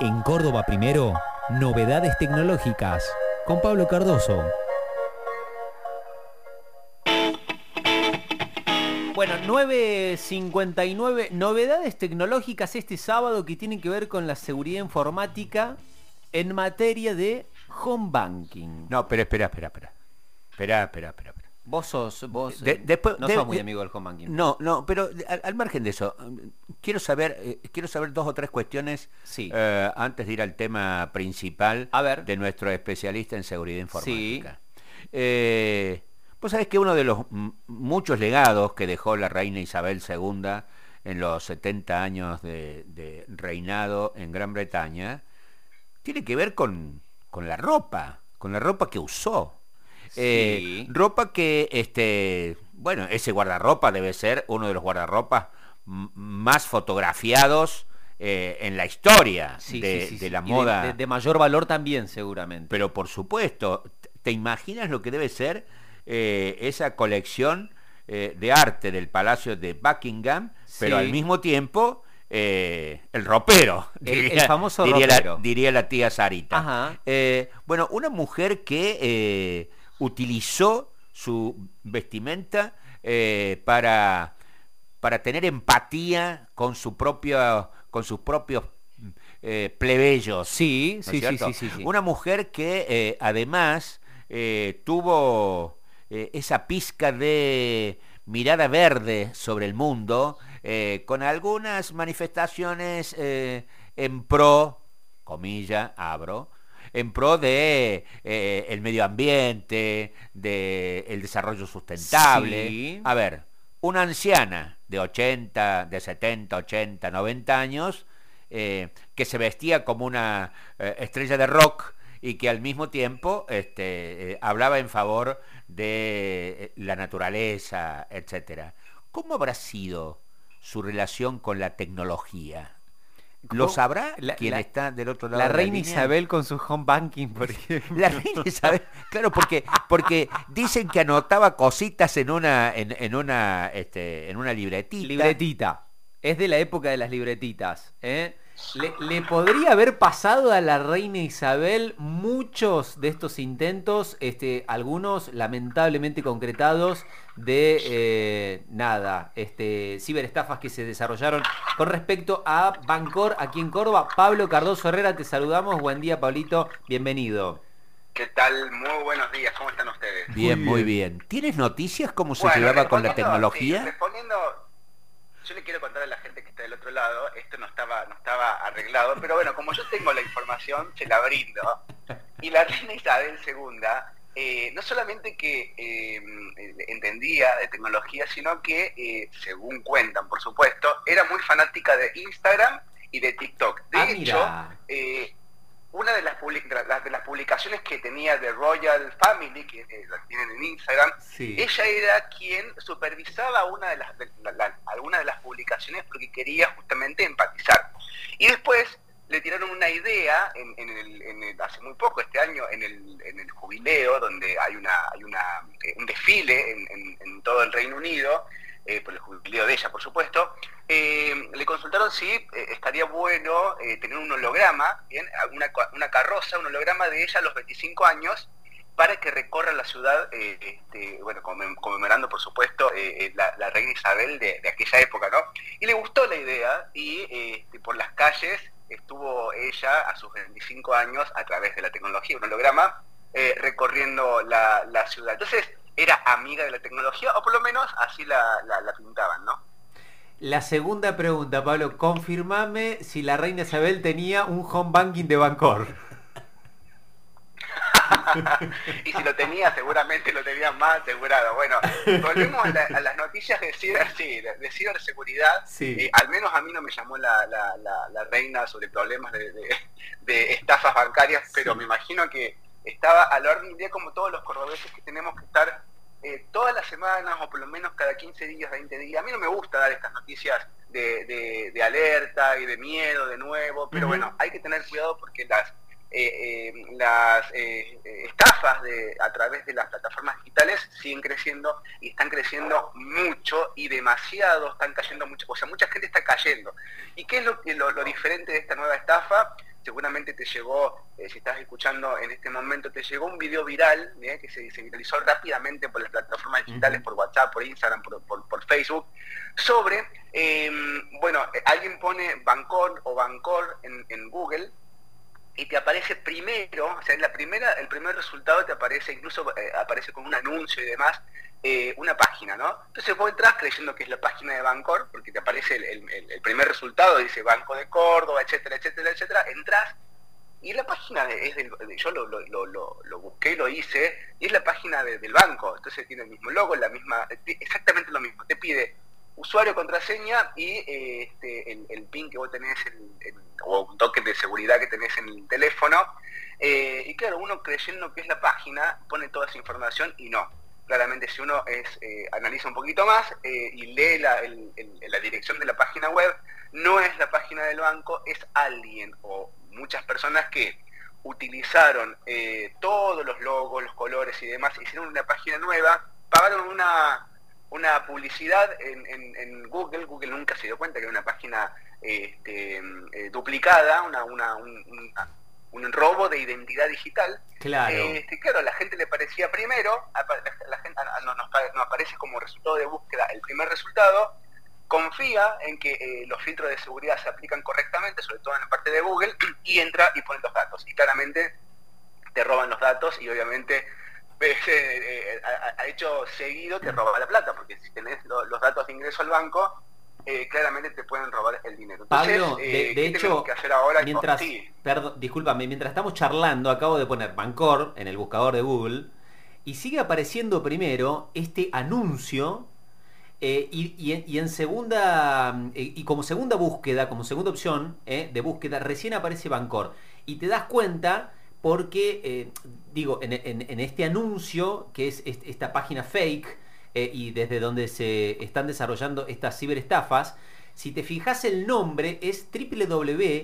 En Córdoba primero, novedades tecnológicas. Con Pablo Cardoso. Bueno, 9.59, novedades tecnológicas este sábado que tienen que ver con la seguridad informática en materia de home banking. No, pero espera, espera, espera. Espera, espera, espera. Vos sos, vos De- eh, después- no de- sos muy de- amigo del home banking. No, no, pero al, al margen de eso, quiero saber, eh, quiero saber dos o tres cuestiones Sí. eh, antes de ir al tema principal A ver. de nuestro especialista en seguridad informática. Eh, Vos sabés que uno de los m- muchos legados que dejó la reina Isabel II en los 70 años de, de reinado en Gran Bretaña tiene que ver con, con la ropa, con la ropa que usó. Eh, Sí. ropa que, este, bueno, ese guardarropa debe ser uno de los guardarropas más fotografiados eh, en la historia Sí, de, sí, la moda. De, de mayor valor también, seguramente. Pero por supuesto, ¿te imaginas lo que debe ser eh, esa colección de arte del Palacio de Buckingham, pero al mismo tiempo eh, el ropero? El- el famoso diría ropero. La, diría la tía Sarita. Eh, bueno, una mujer que eh, utilizó su vestimenta eh, para, para tener empatía con su propio, con sus propios eh, plebeyos. Sí, ¿no es sí, sí, sí, sí, sí. Una mujer que eh, además tuvo esa pizca de mirada verde sobre el mundo, con algunas manifestaciones en pro, comilla, abro, en pro de eh, el medio ambiente, de el desarrollo sustentable. Sí. A ver, una anciana de 80, de 70, 80, 90 años, eh, que se vestía como una eh, estrella de rock y que al mismo tiempo este, hablaba en favor de la naturaleza, etcétera. ¿Cómo habrá sido su relación con la tecnología? ¿Lo sabrá La- quien la- está del otro lado? La de reina? Isabel con su home banking, por ejemplo. La reina Isabel, claro, porque, porque dicen que anotaba cositas en una, en, en una, este, en una libretita. Libretita. Es de la época de las libretitas. ¿eh? Le, le podría haber pasado a la reina Isabel muchos de estos intentos, este, algunos lamentablemente concretados, de eh, nada, este, ciberestafas que se desarrollaron con respecto a Bancor aquí en Córdoba. Pablo Cardoso Herrera, te saludamos. Buen día, Pablito. Bienvenido. ¿Qué tal? Muy buenos días, ¿cómo están ustedes? Bien, Muy muy bien. ¿Tienes noticias cómo se Bueno, llevaba con la sí, tecnología? respondiendo, yo le quiero contar a la gente que está del otro lado, esto no estaba, no estaba arreglado, pero bueno, como yo tengo la información, se la brindo. Y la reina Isabel II, eh, no solamente que eh, entendía de tecnología, sino que, eh, según cuentan, por supuesto, era muy fanática de Instagram y de TikTok. De Ah, hecho, eh, una de las, de publicaciones que tenía de Royal Family, que eh, la tienen en Instagram, Sí. ella era quien supervisaba una de las, de- la- la- algunas de las publicaciones porque quería justamente empatizar. Y después le tiraron una idea en, en el, en el- hace muy poco, este año, en el, en el jubileo, donde hay, una, hay una, eh, un desfile en todo el Reino Unido, eh, por el jubileo de ella, por supuesto, eh, le consultaron si eh, estaría bueno tener un holograma, bien, una, una carroza, un holograma de ella a los 25 años, para que recorra la ciudad, este, bueno, conmem- conmemorando, por supuesto, la, reina Isabel de, aquella época, ¿no? Y le gustó la idea y este, por las calles estuvo ella a sus 25 años a través de la tecnología, un holograma, recorriendo la, la ciudad. Entonces, era amiga de la tecnología, o por lo menos así la, la- la pintaban, ¿no? La segunda pregunta, Pablo, confirmame si la reina Isabel tenía un home banking de Bancor. y si lo tenía, seguramente lo tenía más asegurado. Bueno, volvemos a, la- a las noticias de, ciber, sí, de, de ciberseguridad. Sí. Eh, al menos a mí no me llamó la, la- la- la reina sobre problemas de, de- de estafas bancarias, pero Sí. me imagino que estaba a la orden del día como todos los cordobeses que tenemos que estar eh, todas las semanas o por lo menos cada 15 días, 20 días. A mí no me gusta dar estas noticias de, de- de alerta y de miedo de nuevo, pero bueno, hay que tener cuidado porque las eh, eh, las estafas de, a través de las plataformas digitales siguen creciendo y están creciendo mucho y demasiado, están cayendo mucho, o sea, mucha gente está cayendo. ¿Y qué es lo, que- lo, lo diferente de esta nueva estafa? Seguramente te llegó, eh, si estás escuchando en este momento, te llegó un video viral que se, viralizó rápidamente por las plataformas digitales, por WhatsApp, por Instagram, por, Facebook, sobre, em, bueno, alguien pone Bancor o Bancor en, Google y te aparece primero, o sea, en la primera, el primer resultado te aparece, incluso eh, aparece con un anuncio y demás, eh, una página, ¿no? Entonces vos entras creyendo que es la página de Bancor, porque te aparece el, primer resultado, dice Banco de Córdoba, etcétera, etcétera, etcétera, entras y la página es del, yo lo, lo, lo, lo, busqué, lo hice, y es la página del banco, entonces tiene el mismo logo, la misma, exactamente lo mismo, te pide usuario, contraseña y este, el, PIN que vos tenés, o un token de seguridad que tenés en el teléfono, eh, y claro, uno creyendo que es la página, pone toda esa información y no claramente si uno eh, analiza un poquito más eh, y lee la, dirección de la página web, no es la página del banco, es alguien o muchas personas que utilizaron eh, todos los logos, los colores y demás, hicieron una página nueva, pagaron una, publicidad en, Google, Google nunca se dio cuenta que era una página este, duplicada, una, una, un robo de identidad digital. Claro. Este, claro, a la gente le parecía primero, la, gente nos, aparece como resultado de búsqueda el primer resultado, confía en que eh, los filtros de seguridad se aplican correctamente, sobre todo en la parte de Google, y entra y pone los datos. Y claramente te roban los datos y obviamente eh, eh, ha, hecho seguido te roba la plata, porque si tenés los datos de ingreso al banco, eh, claramente te pueden robar el dinero. Pablo, de, eh, hecho, mientras, perdón, discúlpame, mientras estamos charlando, acabo de poner Bancor en el buscador de Google y sigue apareciendo primero este anuncio eh, y, en segunda y como segunda búsqueda, como segunda opción de búsqueda, recién aparece Bancor. Y te das cuenta porque digo en, en, este anuncio que es esta página fake eh, y desde donde se están desarrollando estas ciberestafas, si te fijas el nombre es www.repl.co.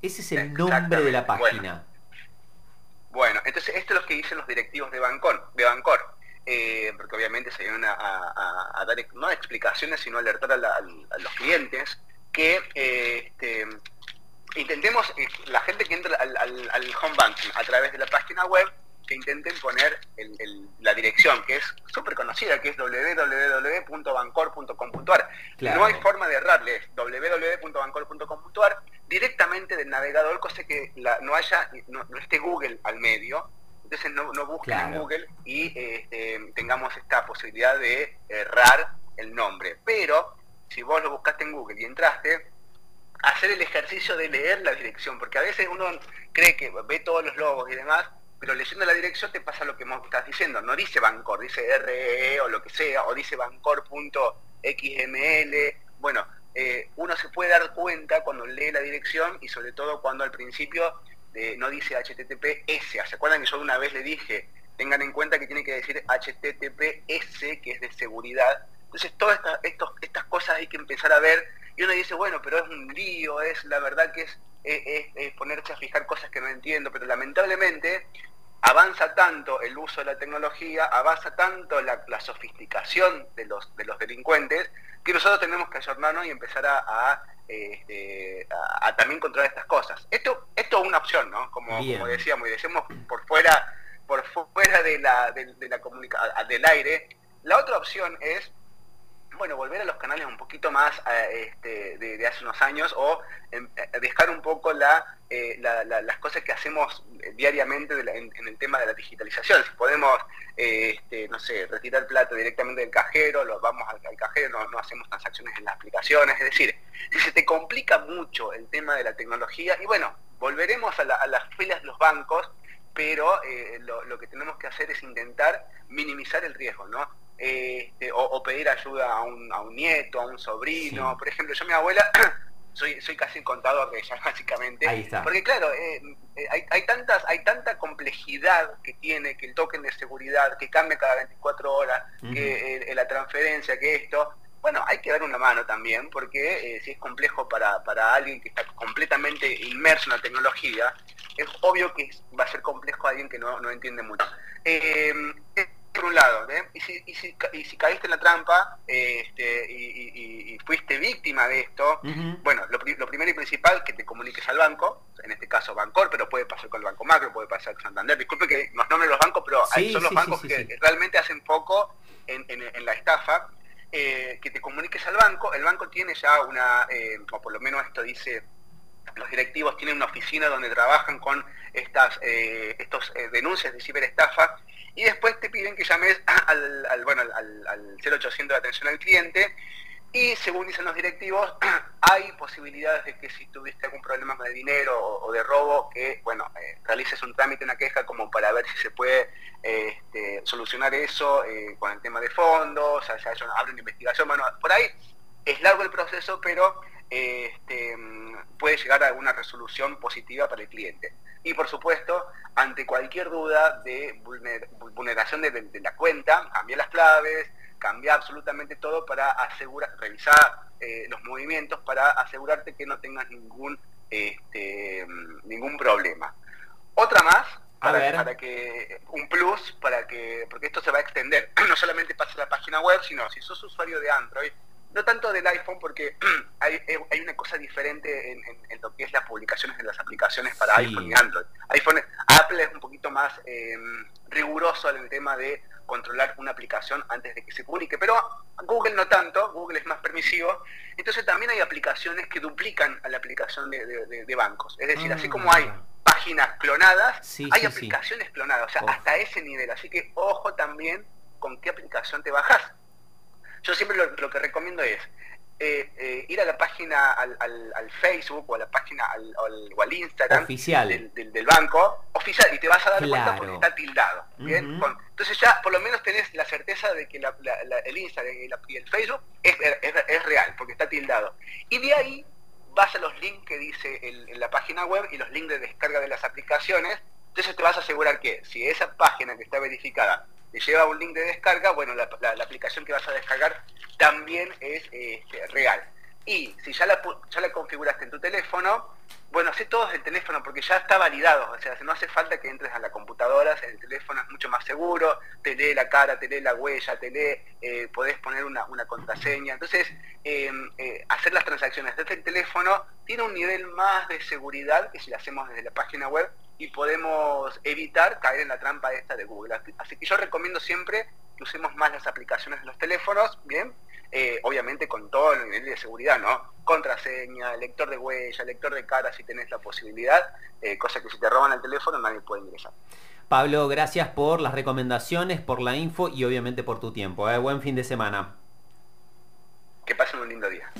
Ese es el nombre de la página. Bueno. entonces esto es lo que dicen los directivos de Bancor, de Bancor. Eh, porque obviamente se vienen a, dar no explicaciones, sino alertar a, los clientes que eh, este, intentemos, la gente que entra al, al home banking a través de la página web, que intenten poner la dirección, que es súper conocida, que es www.bancor.com.ar. No hay forma de errarle, www.bancor.com.ar directamente del navegador, cosa que no haya, no, esté Google al medio, entonces no, no busquen en Google y este, tengamos esta posibilidad de errar el nombre. Pero si vos lo buscaste en Google y entraste, hacer el ejercicio de leer la dirección, porque a veces uno cree que ve todos los logos y demás, pero leyendo la dirección te pasa lo que estás diciendo, no dice Bancor, dice RE o lo que sea, o dice bancor.xml, bueno, eh, uno se puede dar cuenta cuando lee la dirección y sobre todo cuando al principio eh, no dice HTTPS, ¿se acuerdan que yo una vez le dije, tengan en cuenta que tiene que decir HTTPS, que es de seguridad, entonces todas estas cosas hay que empezar a ver y uno dice, bueno, pero es un lío, es la verdad que es, es ponerse a fijar cosas que no entiendo, pero lamentablemente avanza tanto el uso de la tecnología, avanza tanto la, sofisticación de los, de los delincuentes, que nosotros tenemos que ayornarnos y empezar a, este, a, también controlar estas cosas. Esto, esto es una opción, ¿no? Como, como decíamos, y decimos por fuera, por fuera de la, de, la del aire. La otra opción es bueno, volver a los canales un poquito más eh, este, de, hace unos años o em, eh, dejar un poco eh, las cosas que hacemos diariamente en, el tema de la digitalización. Si podemos, este, no sé, retirar plata directamente del cajero, lo vamos al, cajero, no, hacemos transacciones en las aplicaciones. Es decir, si se te complica mucho el tema de la tecnología, y bueno, volveremos a, las filas de los bancos, pero lo que tenemos que hacer es intentar minimizar el riesgo, ¿no? Este, o, pedir ayuda a un, a un, nieto, a un sobrino. Por ejemplo, yo mi abuela, soy, soy casi contador de ella, básicamente. Porque claro, eh, eh, hay, hay, tantas, hay tanta complejidad que tiene, que el token de seguridad, que cambia cada 24 horas, que eh, la transferencia, que esto. Bueno, hay que dar una mano también, porque si es complejo para, para alguien que está completamente inmerso en la tecnología, es obvio que va a ser complejo a alguien que no, no entiende mucho por un lado, ¿eh? y, si, y, si, y, si, caíste en la trampa este, y, fuiste víctima de esto, bueno, lo, lo, primero y principal que te comuniques al banco, en este caso Bancor, pero puede pasar con el Banco Macro, puede pasar con Santander, disculpe que nos nombren los bancos, pero son los bancos que realmente hacen poco en, en, la estafa, eh, que te comuniques al banco, el banco tiene ya una, eh, o por lo menos esto dice los directivos tienen una oficina donde trabajan con estas eh, estos denuncias de ciberestafa y después te piden que llames al, bueno, al, al 0800 de atención al cliente y según dicen los directivos, hay posibilidades de que si tuviste algún problema el dinero o, de robo, que bueno, eh, realices un trámite, una queja como para ver si se puede este, solucionar eso eh, con el tema de fondos, o sea, abre una investigación, bueno, por ahí es largo el proceso, pero este, puede llegar a alguna resolución positiva para el cliente. Y por supuesto, ante cualquier duda de vulneración de, la cuenta, cambia las claves, cambia absolutamente todo para asegurar, revisar eh, los movimientos para asegurarte que no tengas ningún este, ningún problema. Otra más, para, que un plus para que porque esto se va a extender no solamente pasa la página web sino si sos usuario de Android no tanto del iPhone porque hay, hay una cosa diferente en, lo que es las publicaciones de las aplicaciones para iPhone y Android. iPhone, Apple es un poquito más eh, riguroso en el tema de controlar una aplicación antes de que se publique, pero Google no tanto, Google es más permisivo, entonces también hay aplicaciones que duplican a la aplicación de, bancos, es decir, así como hay ah. páginas clonadas, hay aplicaciones clonadas, o sea, hasta ese nivel, así que ojo también con qué aplicación te bajas yo siempre lo, que recomiendo es eh, eh, ir a la página, al, Facebook o a la página al, o al Instagram oficial. Del, banco, oficial, y te vas a dar cuenta porque está tildado. entonces ya por lo menos tenés la certeza de que el Instagram y, el Facebook es, real, porque está tildado. Y de ahí vas a los links que dice en la página web y los links de descarga de las aplicaciones. Entonces te vas a asegurar que si esa página que está verificada te lleva un link de descarga, bueno, la, aplicación que vas a descargar también es este, real. Y si ya la, ya la configuraste en tu teléfono, bueno, hace todo desde el teléfono porque ya está validado, o sea, no hace falta que entres a la computadora, el teléfono es mucho más seguro, te lee la cara, te lee la huella, te lee, eh, podés poner una, contraseña. Entonces, em, eh, hacer las transacciones desde el teléfono tiene un nivel más de seguridad que si lo hacemos desde la página web y podemos evitar caer en la trampa esta de Google. Así que yo recomiendo siempre que usemos más las aplicaciones de los teléfonos, ¿bien? Eh, obviamente con todo el nivel de seguridad, ¿no? Contraseña, lector de huella, lector de cara si tenés la posibilidad, eh, cosa que si te roban el teléfono nadie puede ingresar. Pablo, gracias por las recomendaciones, por la info y obviamente por tu tiempo. ¿eh? Buen fin de semana. Que pasen un lindo día.